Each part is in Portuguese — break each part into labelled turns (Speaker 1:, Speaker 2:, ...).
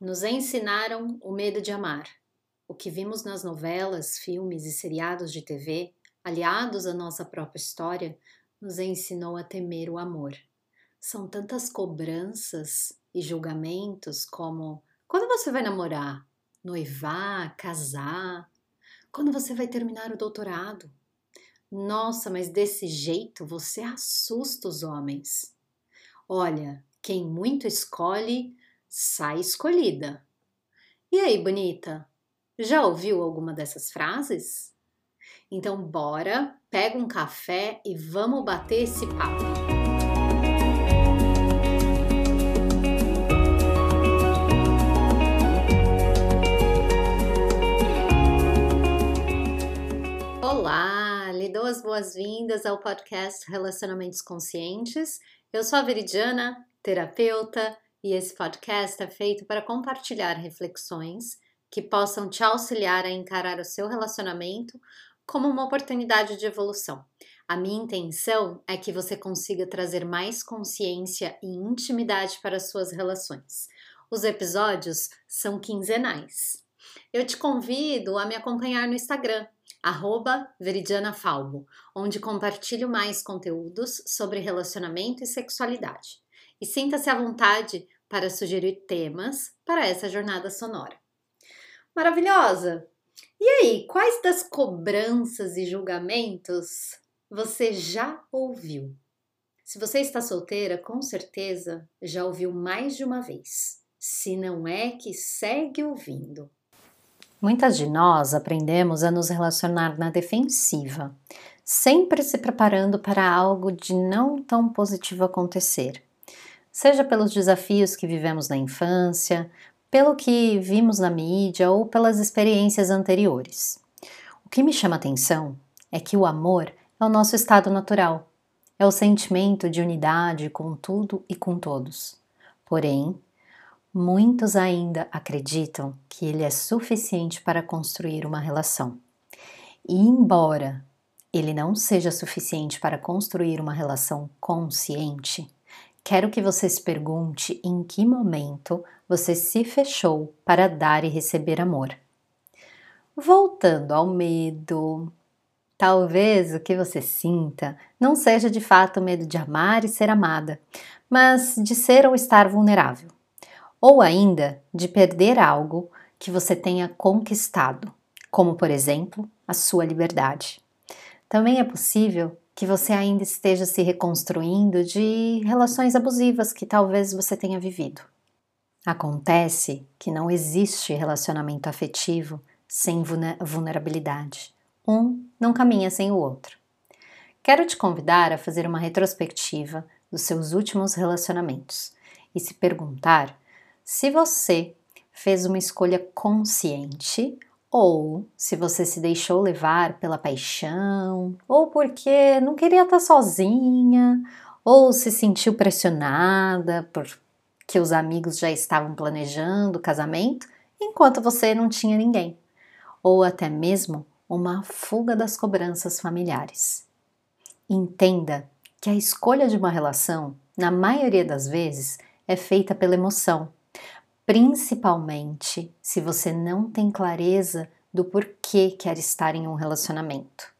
Speaker 1: Nos ensinaram o medo de amar. O que vimos nas novelas, filmes e seriados de TV, aliados à nossa própria história, nos ensinou a temer o amor. São tantas cobranças e julgamentos como quando você vai namorar, noivar, casar, quando você vai terminar o doutorado. Nossa, mas desse jeito você assusta os homens. Olha, quem muito escolhe, sai escolhida. E aí, bonita? Já ouviu alguma dessas frases? Então, bora, pega um café e vamos bater esse papo. Olá, lhe dou as boas-vindas ao podcast Relacionamentos Conscientes. Eu sou a Veridiana, terapeuta, e esse podcast é feito para compartilhar reflexões que possam te auxiliar a encarar o seu relacionamento como uma oportunidade de evolução. A minha intenção é que você consiga trazer mais consciência e intimidade para as suas relações. Os episódios são quinzenais. Eu te convido a me acompanhar no Instagram, veridianafalbo, onde compartilho mais conteúdos sobre relacionamento e sexualidade. E sinta-se à vontade para sugerir temas para essa jornada sonora. Maravilhosa! E aí, quais das cobranças e julgamentos você já ouviu? Se você está solteira, com certeza já ouviu mais de uma vez. Se não é que segue ouvindo. Muitas de nós aprendemos a nos relacionar na defensiva, sempre se preparando para algo de não tão positivo acontecer seja pelos desafios que vivemos na infância, pelo que vimos na mídia ou pelas experiências anteriores. O que me chama atenção é que o amor é o nosso estado natural, é o sentimento de unidade com tudo e com todos. Porém, muitos ainda acreditam que ele é suficiente para construir uma relação. E embora ele não seja suficiente para construir uma relação consciente, Quero que você se pergunte em que momento você se fechou para dar e receber amor. Voltando ao medo, talvez o que você sinta não seja de fato o medo de amar e ser amada, mas de ser ou estar vulnerável, ou ainda de perder algo que você tenha conquistado, como por exemplo a sua liberdade. Também é possível que você ainda esteja se reconstruindo de relações abusivas que talvez você tenha vivido. Acontece que não existe relacionamento afetivo sem vulnerabilidade. Um não caminha sem o outro. Quero te convidar a fazer uma retrospectiva dos seus últimos relacionamentos e se perguntar se você fez uma escolha consciente ou se você se deixou levar pela paixão, ou porque não queria estar sozinha, ou se sentiu pressionada porque os amigos já estavam planejando o casamento enquanto você não tinha ninguém, ou até mesmo uma fuga das cobranças familiares. Entenda que a escolha de uma relação, na maioria das vezes, é feita pela emoção principalmente se você não tem clareza do porquê quer estar em um relacionamento.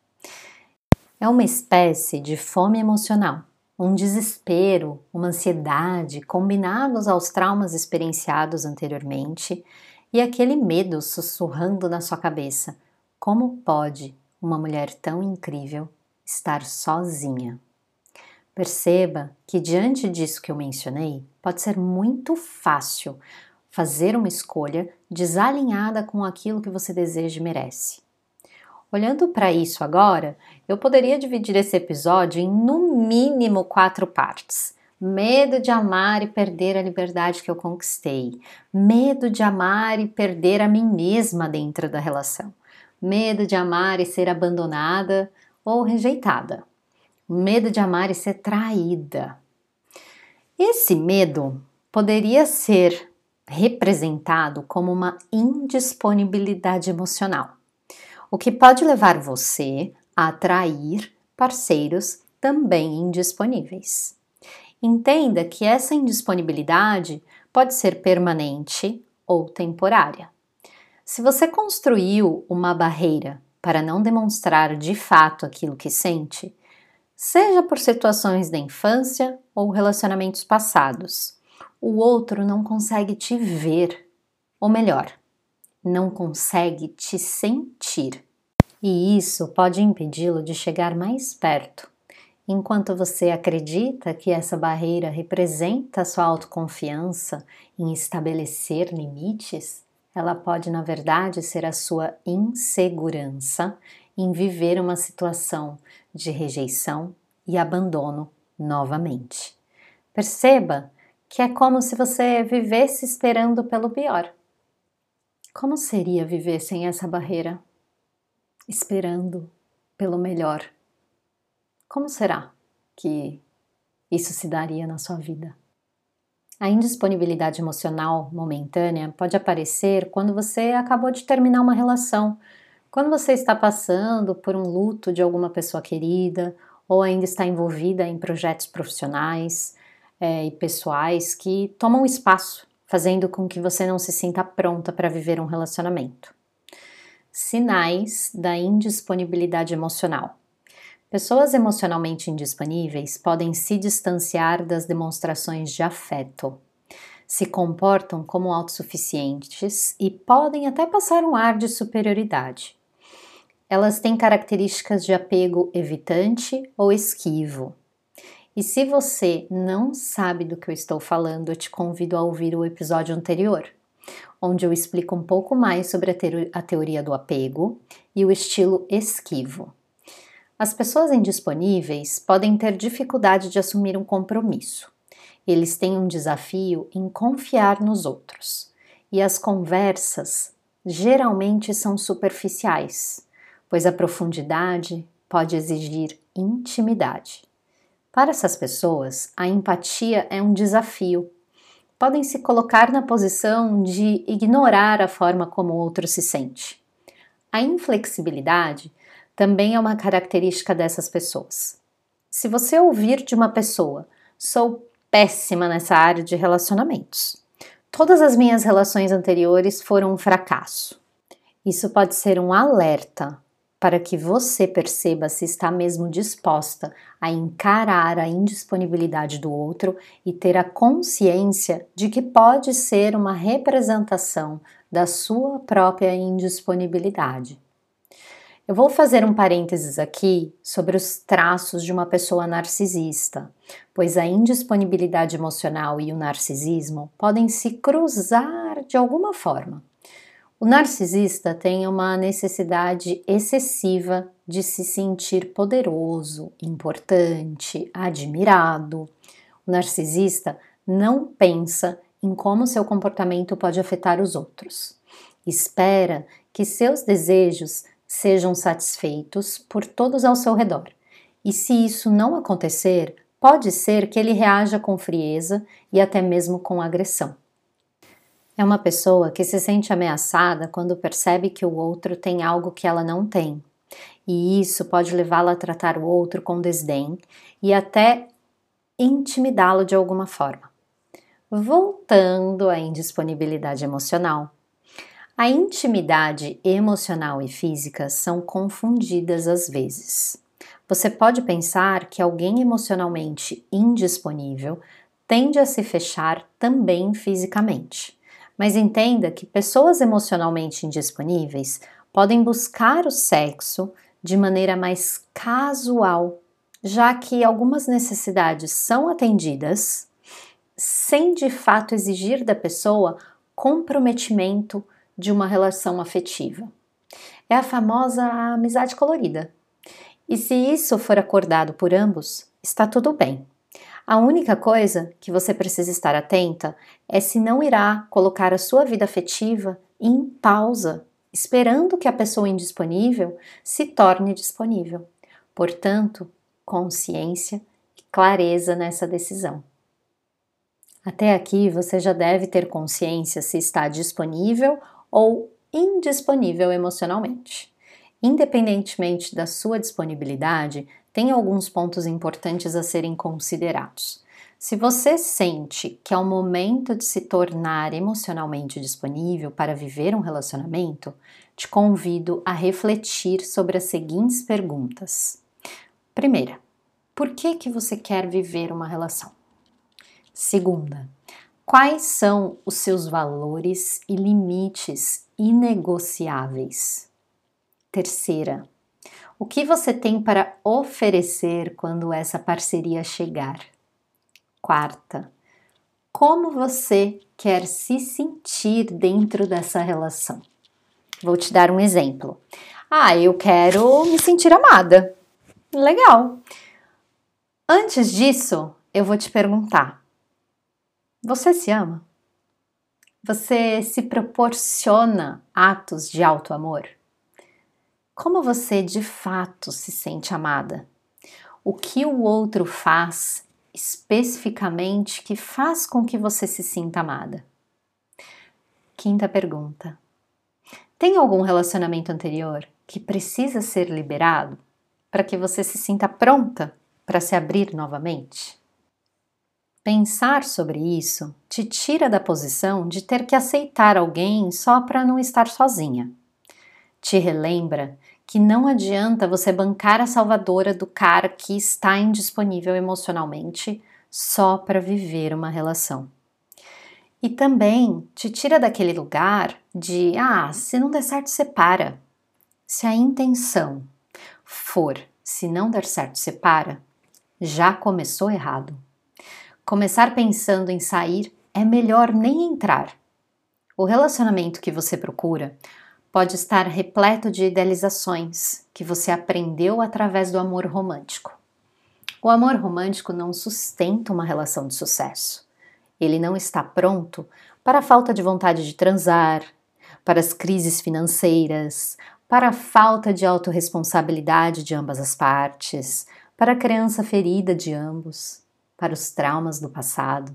Speaker 1: É uma espécie de fome emocional, um desespero, uma ansiedade combinados aos traumas experienciados anteriormente e aquele medo sussurrando na sua cabeça: como pode uma mulher tão incrível estar sozinha? Perceba que diante disso que eu mencionei, pode ser muito fácil fazer uma escolha desalinhada com aquilo que você deseja e merece. Olhando para isso agora, eu poderia dividir esse episódio em no mínimo quatro partes. Medo de amar e perder a liberdade que eu conquistei. Medo de amar e perder a mim mesma dentro da relação. Medo de amar e ser abandonada ou rejeitada. Medo de amar e ser traída. Esse medo poderia ser representado como uma indisponibilidade emocional, o que pode levar você a atrair parceiros também indisponíveis. Entenda que essa indisponibilidade pode ser permanente ou temporária. Se você construiu uma barreira para não demonstrar de fato aquilo que sente, seja por situações da infância ou relacionamentos passados, o outro não consegue te ver, ou melhor, não consegue te sentir. E isso pode impedi-lo de chegar mais perto. Enquanto você acredita que essa barreira representa sua autoconfiança em estabelecer limites, ela pode, na verdade, ser a sua insegurança em viver uma situação de rejeição e abandono novamente. Perceba que é como se você vivesse esperando pelo pior. Como seria viver sem essa barreira? Esperando pelo melhor. Como será que isso se daria na sua vida? A indisponibilidade emocional momentânea pode aparecer quando você acabou de terminar uma relação, quando você está passando por um luto de alguma pessoa querida ou ainda está envolvida em projetos profissionais é, e pessoais que tomam espaço, fazendo com que você não se sinta pronta para viver um relacionamento. Sinais da indisponibilidade emocional. Pessoas emocionalmente indisponíveis podem se distanciar das demonstrações de afeto, se comportam como autossuficientes e podem até passar um ar de superioridade. Elas têm características de apego evitante ou esquivo. E se você não sabe do que eu estou falando, eu te convido a ouvir o episódio anterior, onde eu explico um pouco mais sobre a, teoria do apego e o estilo esquivo. As pessoas indisponíveis podem ter dificuldade de assumir um compromisso. Eles têm um desafio em confiar nos outros. E as conversas geralmente são superficiais, pois a profundidade pode exigir intimidade. Para essas pessoas, a empatia é um desafio. Podem se colocar na posição de ignorar a forma como o outro se sente. A inflexibilidade também é uma característica dessas pessoas. Se você ouvir de uma pessoa, sou péssima nessa área de relacionamentos. Todas as minhas relações anteriores foram um fracasso. Isso pode ser um alerta para que você perceba se está mesmo disposta a encarar a indisponibilidade do outro e ter a consciência de que pode ser uma representação da sua própria indisponibilidade. Eu vou fazer um parênteses aqui sobre os traços de uma pessoa narcisista, pois a indisponibilidade emocional e o narcisismo podem se cruzar de alguma forma. O narcisista tem uma necessidade excessiva de se sentir poderoso, importante, admirado. O narcisista não pensa em como seu comportamento pode afetar os outros. Espera que seus desejos sejam satisfeitos por todos ao seu redor. E se isso não acontecer, pode ser que ele reaja com frieza e até mesmo com agressão. É uma pessoa que se sente ameaçada quando percebe que o outro tem algo que ela não tem. E isso pode levá-la a tratar o outro com desdém e até intimidá-lo de alguma forma. Voltando à indisponibilidade emocional, a intimidade emocional e física são confundidas às vezes. Você pode pensar que alguém emocionalmente indisponível tende a se fechar também fisicamente. Mas entenda que pessoas emocionalmente indisponíveis podem buscar o sexo de maneira mais casual, já que algumas necessidades são atendidas sem de fato exigir da pessoa comprometimento de uma relação afetiva. É a famosa amizade colorida. E se isso for acordado por ambos, está tudo bem. A única coisa que você precisa estar atenta é se não irá colocar a sua vida afetiva em pausa, esperando que a pessoa indisponível se torne disponível. Portanto, consciência e clareza nessa decisão. Até aqui você já deve ter consciência se está disponível ou indisponível emocionalmente. Independentemente da sua disponibilidade, tem alguns pontos importantes a serem considerados. Se você sente que é o momento de se tornar emocionalmente disponível para viver um relacionamento, te convido a refletir sobre as seguintes perguntas. Primeira, por que que você quer viver uma relação? Segunda, quais são os seus valores e limites inegociáveis? Terceira, o que você tem para oferecer quando essa parceria chegar? Quarta, como você quer se sentir dentro dessa relação? Vou te dar um exemplo. Ah, eu quero me sentir amada. Legal. Antes disso, eu vou te perguntar: você se ama? Você se proporciona atos de alto amor? Como você de fato se sente amada? O que o outro faz especificamente que faz com que você se sinta amada? Quinta pergunta: Tem algum relacionamento anterior que precisa ser liberado para que você se sinta pronta para se abrir novamente? Pensar sobre isso te tira da posição de ter que aceitar alguém só para não estar sozinha. Te relembra que não adianta você bancar a salvadora do cara que está indisponível emocionalmente só para viver uma relação. E também te tira daquele lugar de, ah, se não der certo, separa. Se a intenção for, se não der certo, separa, já começou errado. Começar pensando em sair é melhor nem entrar. O relacionamento que você procura pode estar repleto de idealizações que você aprendeu através do amor romântico. O amor romântico não sustenta uma relação de sucesso. Ele não está pronto para a falta de vontade de transar, para as crises financeiras, para a falta de autorresponsabilidade de ambas as partes, para a criança ferida de ambos, para os traumas do passado,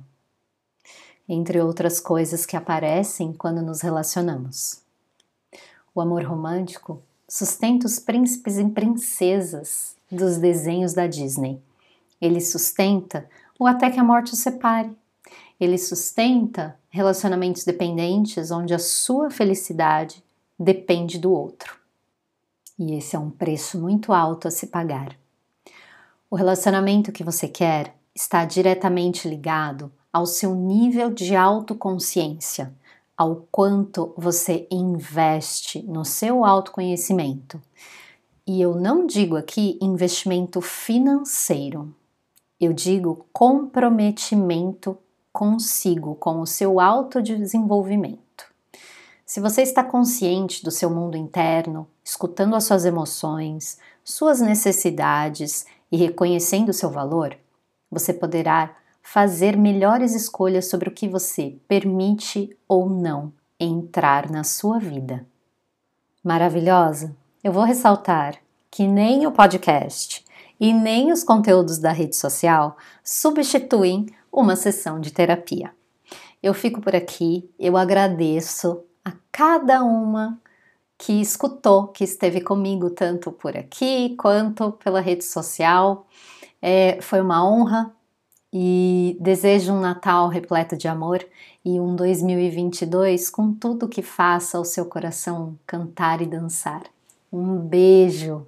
Speaker 1: entre outras coisas que aparecem quando nos relacionamos. O amor romântico sustenta os príncipes e princesas dos desenhos da Disney. Ele sustenta o até que a morte os separe. Ele sustenta relacionamentos dependentes onde a sua felicidade depende do outro. E esse é um preço muito alto a se pagar. O relacionamento que você quer está diretamente ligado ao seu nível de autoconsciência, ao quanto você investe no seu autoconhecimento. E eu não digo aqui investimento financeiro, eu digo comprometimento consigo, com o seu autodesenvolvimento. Se você está consciente do seu mundo interno, escutando as suas emoções, suas necessidades e reconhecendo o seu valor, você poderá fazer melhores escolhas sobre o que você permite ou não entrar na sua vida. Maravilhosa? Eu vou ressaltar que nem o podcast e nem os conteúdos da rede social substituem uma sessão de terapia. Eu fico por aqui, eu agradeço a cada uma que escutou, que esteve comigo tanto por aqui quanto pela rede social. É, foi uma honra e desejo um Natal repleto de amor e um 2022 com tudo que faça o seu coração cantar e dançar. Um beijo!